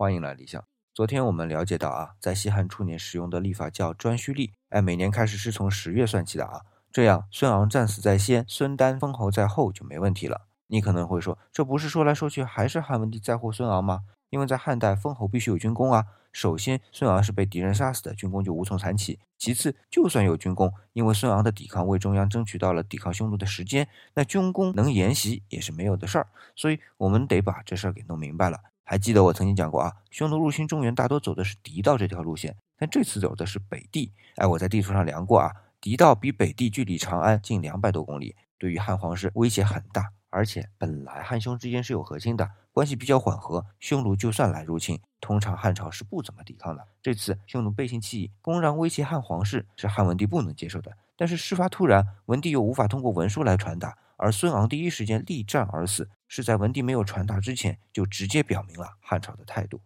欢迎来理想。昨天我们了解到啊，在西汉初年使用的历法叫颛顼历，哎，每年开始是从十月算起的啊。这样，孙昂战死在先，孙丹封侯在后就没问题了。你可能会说，这不是说来说去还是汉文帝在乎孙昂吗？因为在汉代封侯必须有军功啊。首先，孙昂是被敌人杀死的，军功就无从谈起。其次，就算有军功，因为孙昂的抵抗为中央争取到了抵抗匈奴的时间，那军功能沿袭也是没有的事儿。所以，我们得把这事儿给弄明白了。还记得我曾经讲过啊，匈奴入侵中原大多走的是狄道这条路线，但这次走的是北地。哎，我在地图上量过啊，狄道比北地距离长安近两百多公里，对于汉皇室威胁很大。而且本来汉匈之间是有和亲的，关系比较缓和，匈奴就算来入侵，通常汉朝是不怎么抵抗的。这次匈奴背信弃义，公然威胁汉皇室，是汉文帝不能接受的。但是事发突然，文帝又无法通过文书来传达。而孙昂第一时间力战而死，是在文帝没有传达之前就直接表明了汉朝的态度。